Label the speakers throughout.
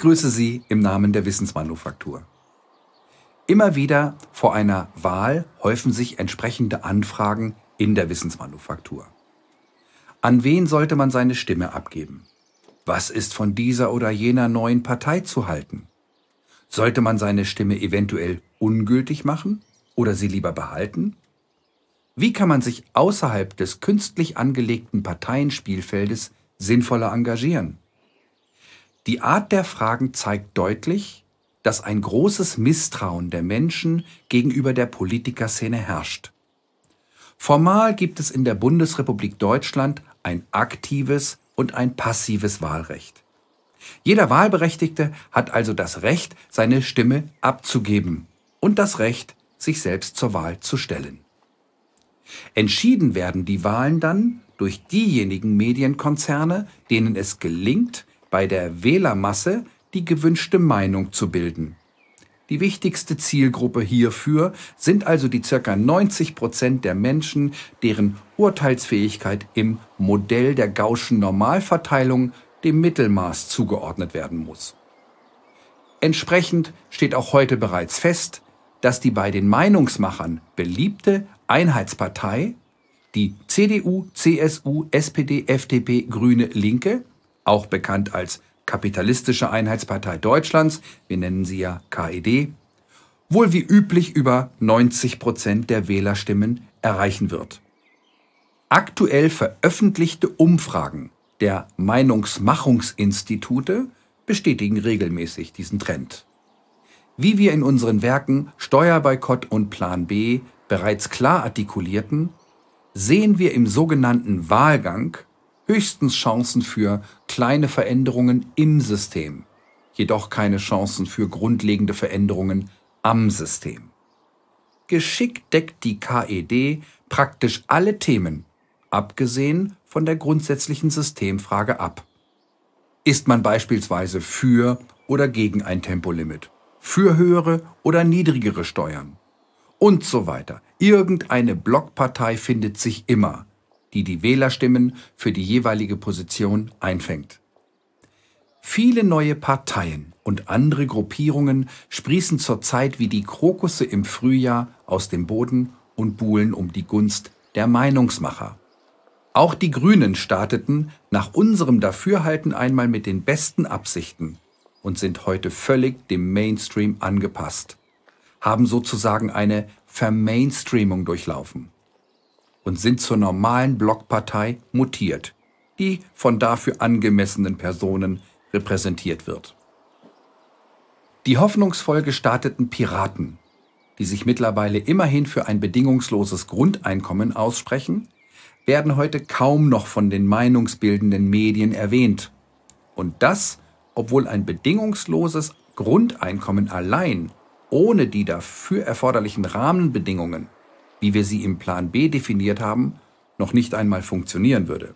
Speaker 1: Ich grüße Sie im Namen der Wissensmanufaktur. Immer wieder vor einer Wahl häufen sich entsprechende Anfragen in der Wissensmanufaktur. An wen sollte man seine Stimme abgeben? Was ist von dieser oder jener neuen Partei zu halten? Sollte man seine Stimme eventuell ungültig machen oder sie lieber behalten? Wie kann man sich außerhalb des künstlich angelegten Parteienspielfeldes sinnvoller engagieren? Die Art der Fragen zeigt deutlich, dass ein großes Misstrauen der Menschen gegenüber der Politikerszene herrscht. Formal gibt es in der Bundesrepublik Deutschland ein aktives und ein passives Wahlrecht. Jeder Wahlberechtigte hat also das Recht, seine Stimme abzugeben und das Recht, sich selbst zur Wahl zu stellen. Entschieden werden die Wahlen dann durch diejenigen Medienkonzerne, denen es gelingt, bei der Wählermasse die gewünschte Meinung zu bilden. Die wichtigste Zielgruppe hierfür sind also die circa 90 Prozent der Menschen, deren Urteilsfähigkeit im Modell der Gaußschen Normalverteilung dem Mittelmaß zugeordnet werden muss. Entsprechend steht auch heute bereits fest, dass die bei den Meinungsmachern beliebte Einheitspartei, die CDU, CSU, SPD, FDP, Grüne, Linke, auch bekannt als Kapitalistische Einheitspartei Deutschlands, wir nennen sie ja KED, wohl wie üblich über 90 Prozent der Wählerstimmen erreichen wird. Aktuell veröffentlichte Umfragen der Meinungsmachungsinstitute bestätigen regelmäßig diesen Trend. Wie wir in unseren Werken Steuerboykott und Plan B bereits klar artikulierten, sehen wir im sogenannten Wahlgang höchstens Chancen für kleine Veränderungen im System, jedoch keine Chancen für grundlegende Veränderungen am System. Geschickt deckt die KED praktisch alle Themen, abgesehen von der grundsätzlichen Systemfrage ab. Ist man beispielsweise für oder gegen ein Tempolimit, für höhere oder niedrigere Steuern und so weiter. Irgendeine Blockpartei findet sich immer, die die Wählerstimmen für die jeweilige Position einfängt. Viele neue Parteien und andere Gruppierungen sprießen zurzeit wie die Krokusse im Frühjahr aus dem Boden und buhlen um die Gunst der Meinungsmacher. Auch die Grünen starteten nach unserem Dafürhalten einmal mit den besten Absichten und sind heute völlig dem Mainstream angepasst, haben sozusagen eine Vermainstreamung durchlaufen und sind zur normalen Blockpartei mutiert, die von dafür angemessenen Personen repräsentiert wird. Die hoffnungsvoll gestarteten Piraten, die sich mittlerweile immerhin für ein bedingungsloses Grundeinkommen aussprechen, werden heute kaum noch von den meinungsbildenden Medien erwähnt. Und das, obwohl ein bedingungsloses Grundeinkommen allein ohne die dafür erforderlichen Rahmenbedingungen wie wir sie im Plan B definiert haben, noch nicht einmal funktionieren würde.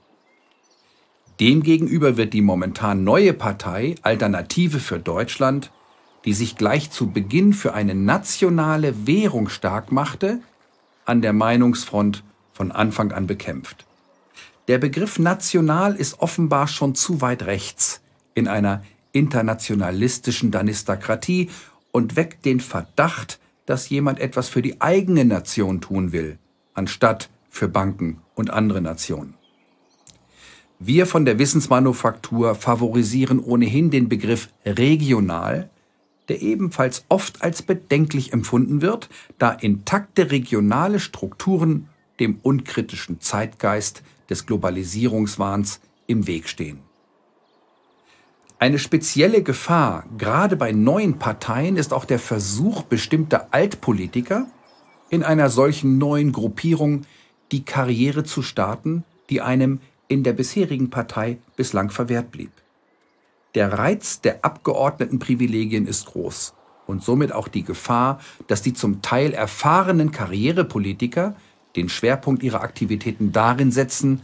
Speaker 1: Demgegenüber wird die momentan neue Partei Alternative für Deutschland, die sich gleich zu Beginn für eine nationale Währung stark machte, an der Meinungsfront von Anfang an bekämpft. Der Begriff national ist offenbar schon zu weit rechts in einer internationalistischen Danistakratie und weckt den Verdacht, dass jemand etwas für die eigene Nation tun will, anstatt für Banken und andere Nationen. Wir von der Wissensmanufaktur favorisieren ohnehin den Begriff regional, der ebenfalls oft als bedenklich empfunden wird, da intakte regionale Strukturen dem unkritischen Zeitgeist des Globalisierungswahns im Weg stehen. Eine spezielle Gefahr, gerade bei neuen Parteien, ist auch der Versuch bestimmter Altpolitiker, in einer solchen neuen Gruppierung die Karriere zu starten, die einem in der bisherigen Partei bislang verwehrt blieb. Der Reiz der Abgeordnetenprivilegien ist groß und somit auch die Gefahr, dass die zum Teil erfahrenen Karrierepolitiker den Schwerpunkt ihrer Aktivitäten darin setzen,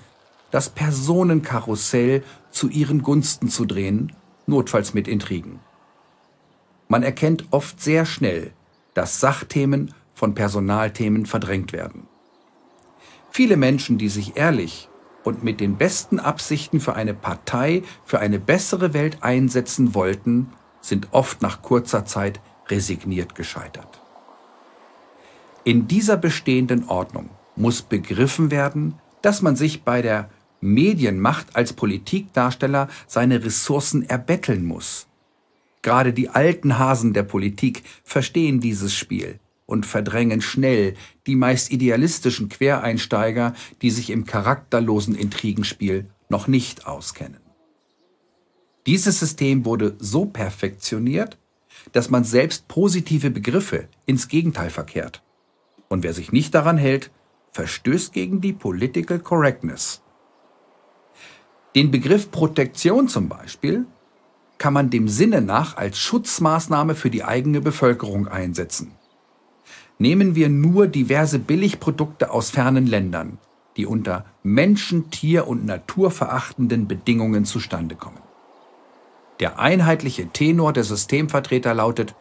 Speaker 1: das Personenkarussell zu ihren Gunsten zu drehen notfalls mit Intrigen. Man erkennt oft sehr schnell, dass Sachthemen von Personalthemen verdrängt werden. Viele Menschen, die sich ehrlich und mit den besten Absichten für eine Partei, für eine bessere Welt einsetzen wollten, sind oft nach kurzer Zeit resigniert gescheitert. In dieser bestehenden Ordnung muss begriffen werden, dass man sich bei der Medienmacht als Politikdarsteller seine Ressourcen erbetteln muss. Gerade die alten Hasen der Politik verstehen dieses Spiel und verdrängen schnell die meist idealistischen Quereinsteiger, die sich im charakterlosen Intrigenspiel noch nicht auskennen. Dieses System wurde so perfektioniert, dass man selbst positive Begriffe ins Gegenteil verkehrt. Und wer sich nicht daran hält, verstößt gegen die Political Correctness. Den Begriff Protektion zum Beispiel kann man dem Sinne nach als Schutzmaßnahme für die eigene Bevölkerung einsetzen. Nehmen wir nur diverse Billigprodukte aus fernen Ländern, die unter menschen-, tier- und naturverachtenden Bedingungen zustande kommen. Der einheitliche Tenor der Systemvertreter lautet,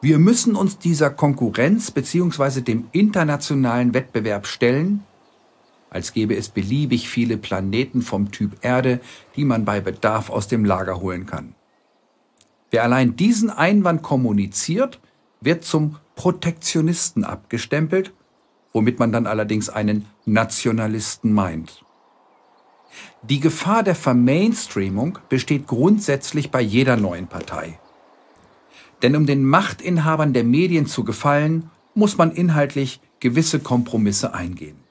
Speaker 1: wir müssen uns dieser Konkurrenz bzw. dem internationalen Wettbewerb stellen, als gäbe es beliebig viele Planeten vom Typ Erde, die man bei Bedarf aus dem Lager holen kann. Wer allein diesen Einwand kommuniziert, wird zum Protektionisten abgestempelt, womit man dann allerdings einen Nationalisten meint. Die Gefahr der Vermainstreamung besteht grundsätzlich bei jeder neuen Partei. Denn um den Machtinhabern der Medien zu gefallen, muss man inhaltlich gewisse Kompromisse eingehen.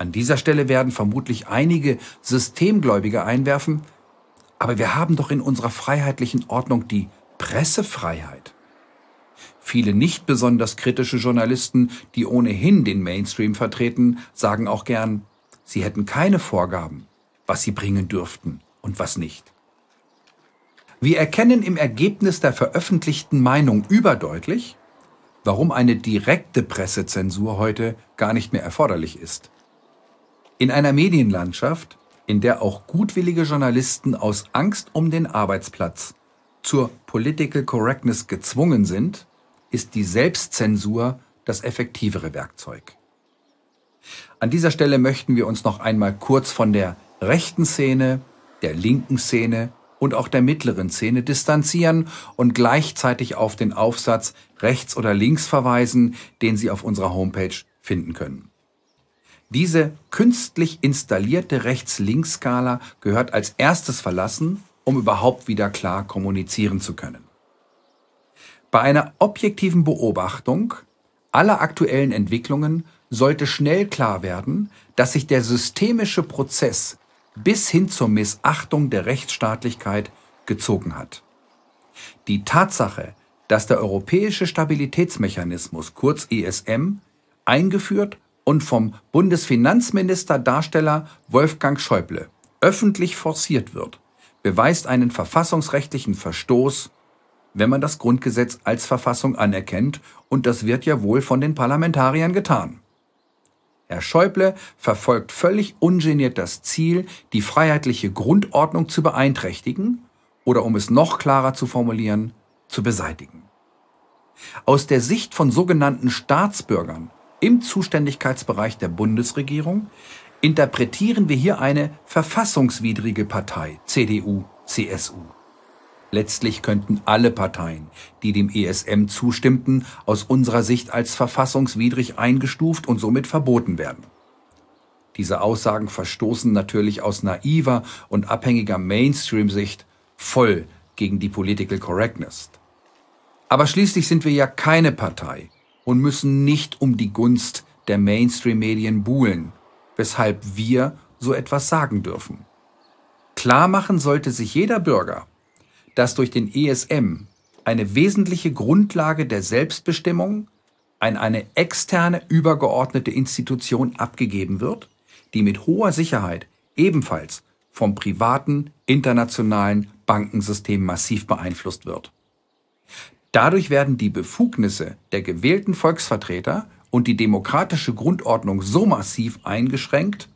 Speaker 1: An dieser Stelle werden vermutlich einige Systemgläubige einwerfen, aber wir haben doch in unserer freiheitlichen Ordnung die Pressefreiheit. Viele nicht besonders kritische Journalisten, die ohnehin den Mainstream vertreten, sagen auch gern, sie hätten keine Vorgaben, was sie bringen dürften und was nicht. Wir erkennen im Ergebnis der veröffentlichten Meinung überdeutlich, warum eine direkte Pressezensur heute gar nicht mehr erforderlich ist. In einer Medienlandschaft, in der auch gutwillige Journalisten aus Angst um den Arbeitsplatz zur Political Correctness gezwungen sind, ist die Selbstzensur das effektivere Werkzeug. An dieser Stelle möchten wir uns noch einmal kurz von der rechten Szene, der linken Szene und auch der mittleren Szene distanzieren und gleichzeitig auf den Aufsatz rechts oder links verweisen, den Sie auf unserer Homepage finden können. Diese künstlich installierte Rechts-Links-Skala gehört als erstes verlassen, um überhaupt wieder klar kommunizieren zu können. Bei einer objektiven Beobachtung aller aktuellen Entwicklungen sollte schnell klar werden, dass sich der systemische Prozess bis hin zur Missachtung der Rechtsstaatlichkeit gezogen hat. Die Tatsache, dass der Europäische Stabilitätsmechanismus kurz ESM eingeführt und vom Bundesfinanzminister Darsteller Wolfgang Schäuble öffentlich forciert wird, beweist einen verfassungsrechtlichen Verstoß wenn man das Grundgesetz als Verfassung anerkennt, und das wird ja wohl von den Parlamentariern getan. Herr Schäuble verfolgt völlig ungeniert das Ziel, die freiheitliche Grundordnung zu beeinträchtigen oder um es noch klarer zu formulieren, zu beseitigen. Aus der Sicht von sogenannten Staatsbürgern im Zuständigkeitsbereich der Bundesregierung interpretieren wir hier eine verfassungswidrige Partei, CDU, CSU. Letztlich könnten alle Parteien, die dem ESM zustimmten, aus unserer Sicht als verfassungswidrig eingestuft und somit verboten werden. Diese Aussagen verstoßen natürlich aus naiver und abhängiger Mainstream-Sicht voll gegen die Political Correctness. Aber schließlich sind wir ja keine Partei und müssen nicht um die Gunst der Mainstream-Medien buhlen, weshalb wir so etwas sagen dürfen. Klar machen sollte sich jeder Bürger, dass durch den ESM eine wesentliche Grundlage der Selbstbestimmung an eine externe übergeordnete Institution abgegeben wird, die mit hoher Sicherheit ebenfalls vom privaten internationalen Bankensystem massiv beeinflusst wird. Dadurch werden die Befugnisse der gewählten Volksvertreter und die demokratische Grundordnung so massiv eingeschränkt,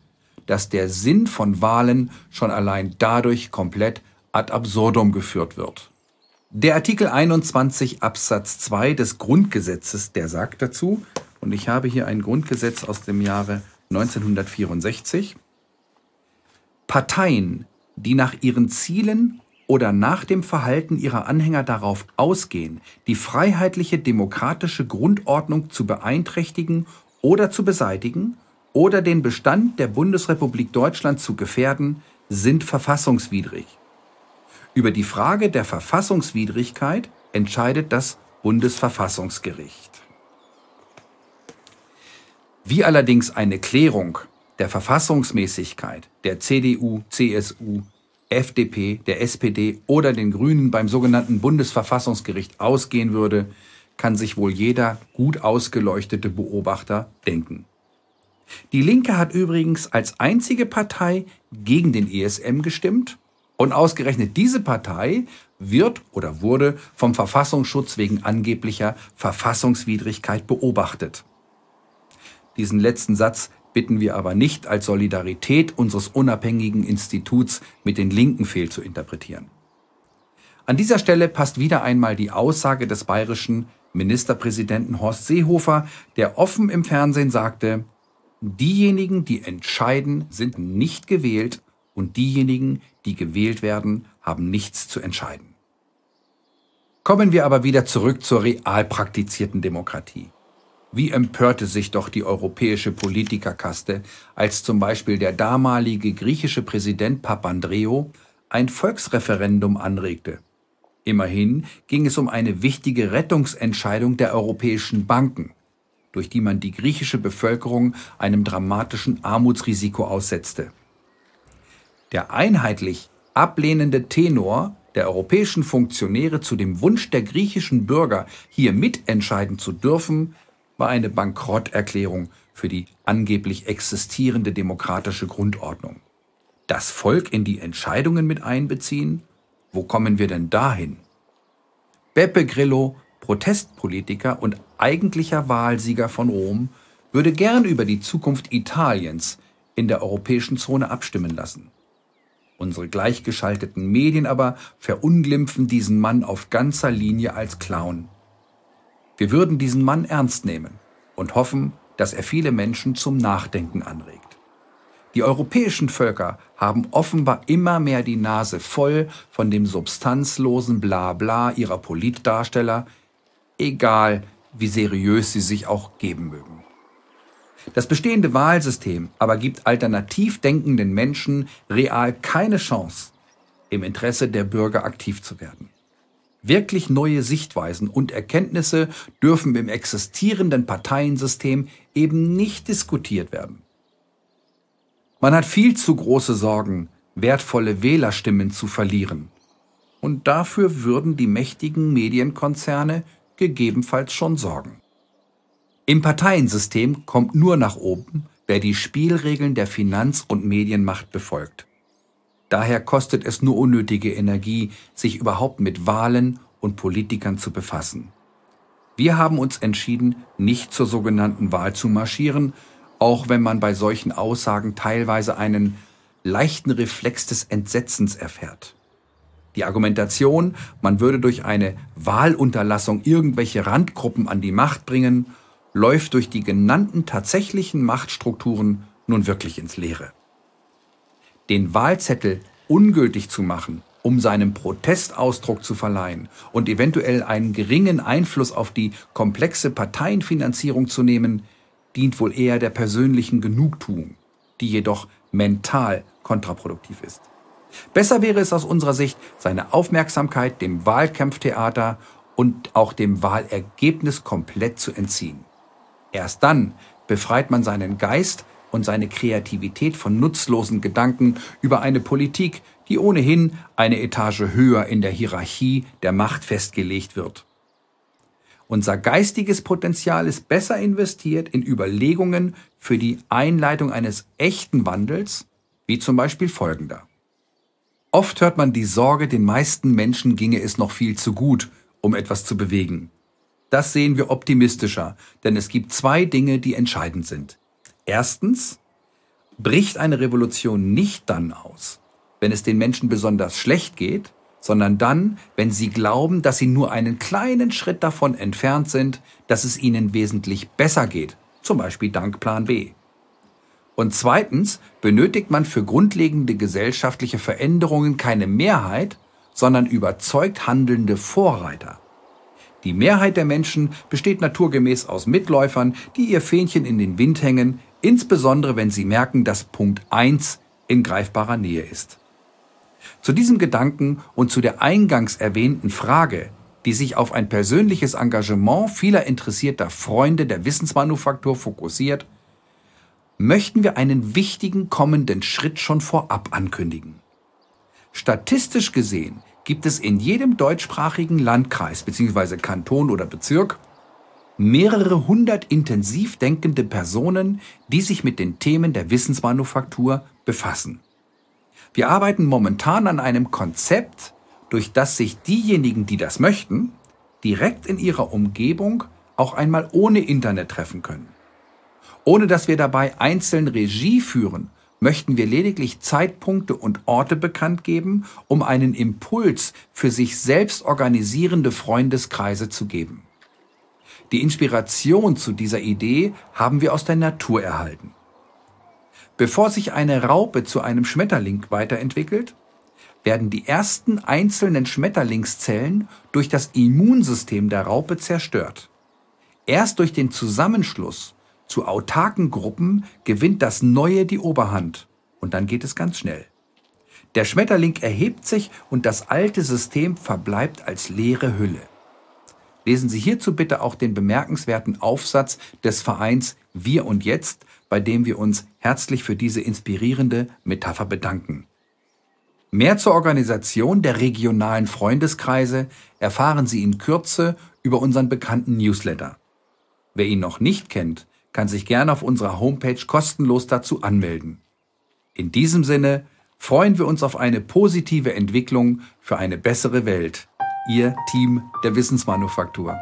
Speaker 1: dass der Sinn von Wahlen schon allein dadurch komplett ad absurdum geführt wird. Der Artikel 21 Absatz 2 des Grundgesetzes, der sagt dazu, und ich habe hier ein Grundgesetz aus dem Jahre 1964, Parteien, die nach ihren Zielen oder nach dem Verhalten ihrer Anhänger darauf ausgehen, die freiheitliche demokratische Grundordnung zu beeinträchtigen oder zu beseitigen oder den Bestand der Bundesrepublik Deutschland zu gefährden, sind verfassungswidrig. Über die Frage der Verfassungswidrigkeit entscheidet das Bundesverfassungsgericht. Wie allerdings eine Klärung der Verfassungsmäßigkeit der CDU, CSU, FDP, der SPD oder den Grünen beim sogenannten Bundesverfassungsgericht ausgehen würde, kann sich wohl jeder gut ausgeleuchtete Beobachter denken. Die Linke hat übrigens als einzige Partei gegen den ESM gestimmt und ausgerechnet diese Partei wird oder wurde vom Verfassungsschutz wegen angeblicher Verfassungswidrigkeit beobachtet. Diesen letzten Satz bitten wir aber nicht als Solidarität unseres unabhängigen Instituts mit den Linken fehl zu interpretieren. An dieser Stelle passt wieder einmal die Aussage des bayerischen Ministerpräsidenten Horst Seehofer, der offen im Fernsehen sagte, diejenigen, die entscheiden, sind nicht gewählt und diejenigen, die gewählt werden, haben nichts zu entscheiden. Kommen wir aber wieder zurück zur real praktizierten Demokratie. Wie empörte sich doch die europäische Politikerkaste, als zum Beispiel der damalige griechische Präsident Papandreou ein Volksreferendum anregte. Immerhin ging es um eine wichtige Rettungsentscheidung der europäischen Banken, durch die man die griechische Bevölkerung einem dramatischen Armutsrisiko aussetzte. Der einheitlich ablehnende Tenor der europäischen Funktionäre zu dem Wunsch der griechischen Bürger, hier mitentscheiden zu dürfen, war eine Bankrotterklärung für die angeblich existierende demokratische Grundordnung. Das Volk in die Entscheidungen mit einbeziehen? Wo kommen wir denn dahin? Beppe Grillo, Protestpolitiker und eigentlicher Wahlsieger von Rom, würde gern über die Zukunft Italiens in der europäischen Zone abstimmen lassen. Unsere gleichgeschalteten Medien aber verunglimpfen diesen Mann auf ganzer Linie als Clown. Wir würden diesen Mann ernst nehmen und hoffen, dass er viele Menschen zum Nachdenken anregt. Die europäischen Völker haben offenbar immer mehr die Nase voll von dem substanzlosen Blabla ihrer Politdarsteller, egal wie seriös sie sich auch geben mögen. Das bestehende Wahlsystem aber gibt alternativ denkenden Menschen real keine Chance, im Interesse der Bürger aktiv zu werden. Wirklich neue Sichtweisen und Erkenntnisse dürfen im existierenden Parteiensystem eben nicht diskutiert werden. Man hat viel zu große Sorgen, wertvolle Wählerstimmen zu verlieren. Und dafür würden die mächtigen Medienkonzerne gegebenenfalls schon sorgen. Im Parteiensystem kommt nur nach oben, wer die Spielregeln der Finanz- und Medienmacht befolgt. Daher kostet es nur unnötige Energie, sich überhaupt mit Wahlen und Politikern zu befassen. Wir haben uns entschieden, nicht zur sogenannten Wahl zu marschieren, auch wenn man bei solchen Aussagen teilweise einen leichten Reflex des Entsetzens erfährt. Die Argumentation, man würde durch eine Wahlunterlassung irgendwelche Randgruppen an die Macht bringen, läuft durch die genannten tatsächlichen Machtstrukturen nun wirklich ins Leere den Wahlzettel ungültig zu machen, um seinem Protestausdruck zu verleihen und eventuell einen geringen Einfluss auf die komplexe Parteienfinanzierung zu nehmen, dient wohl eher der persönlichen Genugtuung, die jedoch mental kontraproduktiv ist. Besser wäre es aus unserer Sicht, seine Aufmerksamkeit dem Wahlkampftheater und auch dem Wahlergebnis komplett zu entziehen. Erst dann befreit man seinen Geist und seine Kreativität von nutzlosen Gedanken über eine Politik, die ohnehin eine Etage höher in der Hierarchie der Macht festgelegt wird. Unser geistiges Potenzial ist besser investiert in Überlegungen für die Einleitung eines echten Wandels, wie zum Beispiel folgender. Oft hört man die Sorge, den meisten Menschen ginge es noch viel zu gut, um etwas zu bewegen. Das sehen wir optimistischer, denn es gibt zwei Dinge, die entscheidend sind. Erstens bricht eine Revolution nicht dann aus, wenn es den Menschen besonders schlecht geht, sondern dann, wenn sie glauben, dass sie nur einen kleinen Schritt davon entfernt sind, dass es ihnen wesentlich besser geht, zum Beispiel dank Plan B. Und zweitens benötigt man für grundlegende gesellschaftliche Veränderungen keine Mehrheit, sondern überzeugt handelnde Vorreiter. Die Mehrheit der Menschen besteht naturgemäß aus Mitläufern, die ihr Fähnchen in den Wind hängen, insbesondere wenn sie merken, dass Punkt 1 in greifbarer Nähe ist. Zu diesem Gedanken und zu der eingangs erwähnten Frage, die sich auf ein persönliches Engagement vieler interessierter Freunde der Wissensmanufaktur fokussiert, möchten wir einen wichtigen kommenden Schritt schon vorab ankündigen. Statistisch gesehen gibt es in jedem deutschsprachigen Landkreis bzw. Kanton oder Bezirk mehrere hundert intensiv denkende Personen, die sich mit den Themen der Wissensmanufaktur befassen. Wir arbeiten momentan an einem Konzept, durch das sich diejenigen, die das möchten, direkt in ihrer Umgebung auch einmal ohne Internet treffen können. Ohne dass wir dabei einzeln Regie führen, möchten wir lediglich Zeitpunkte und Orte bekannt geben, um einen Impuls für sich selbst organisierende Freundeskreise zu geben. Die Inspiration zu dieser Idee haben wir aus der Natur erhalten. Bevor sich eine Raupe zu einem Schmetterling weiterentwickelt, werden die ersten einzelnen Schmetterlingszellen durch das Immunsystem der Raupe zerstört. Erst durch den Zusammenschluss zu autarken Gruppen gewinnt das Neue die Oberhand und dann geht es ganz schnell. Der Schmetterling erhebt sich und das alte System verbleibt als leere Hülle. Lesen Sie hierzu bitte auch den bemerkenswerten Aufsatz des Vereins Wir und Jetzt, bei dem wir uns herzlich für diese inspirierende Metapher bedanken. Mehr zur Organisation der regionalen Freundeskreise erfahren Sie in Kürze über unseren bekannten Newsletter. Wer ihn noch nicht kennt, kann sich gerne auf unserer Homepage kostenlos dazu anmelden. In diesem Sinne freuen wir uns auf eine positive Entwicklung für eine bessere Welt. Ihr Team der Wissensmanufaktur.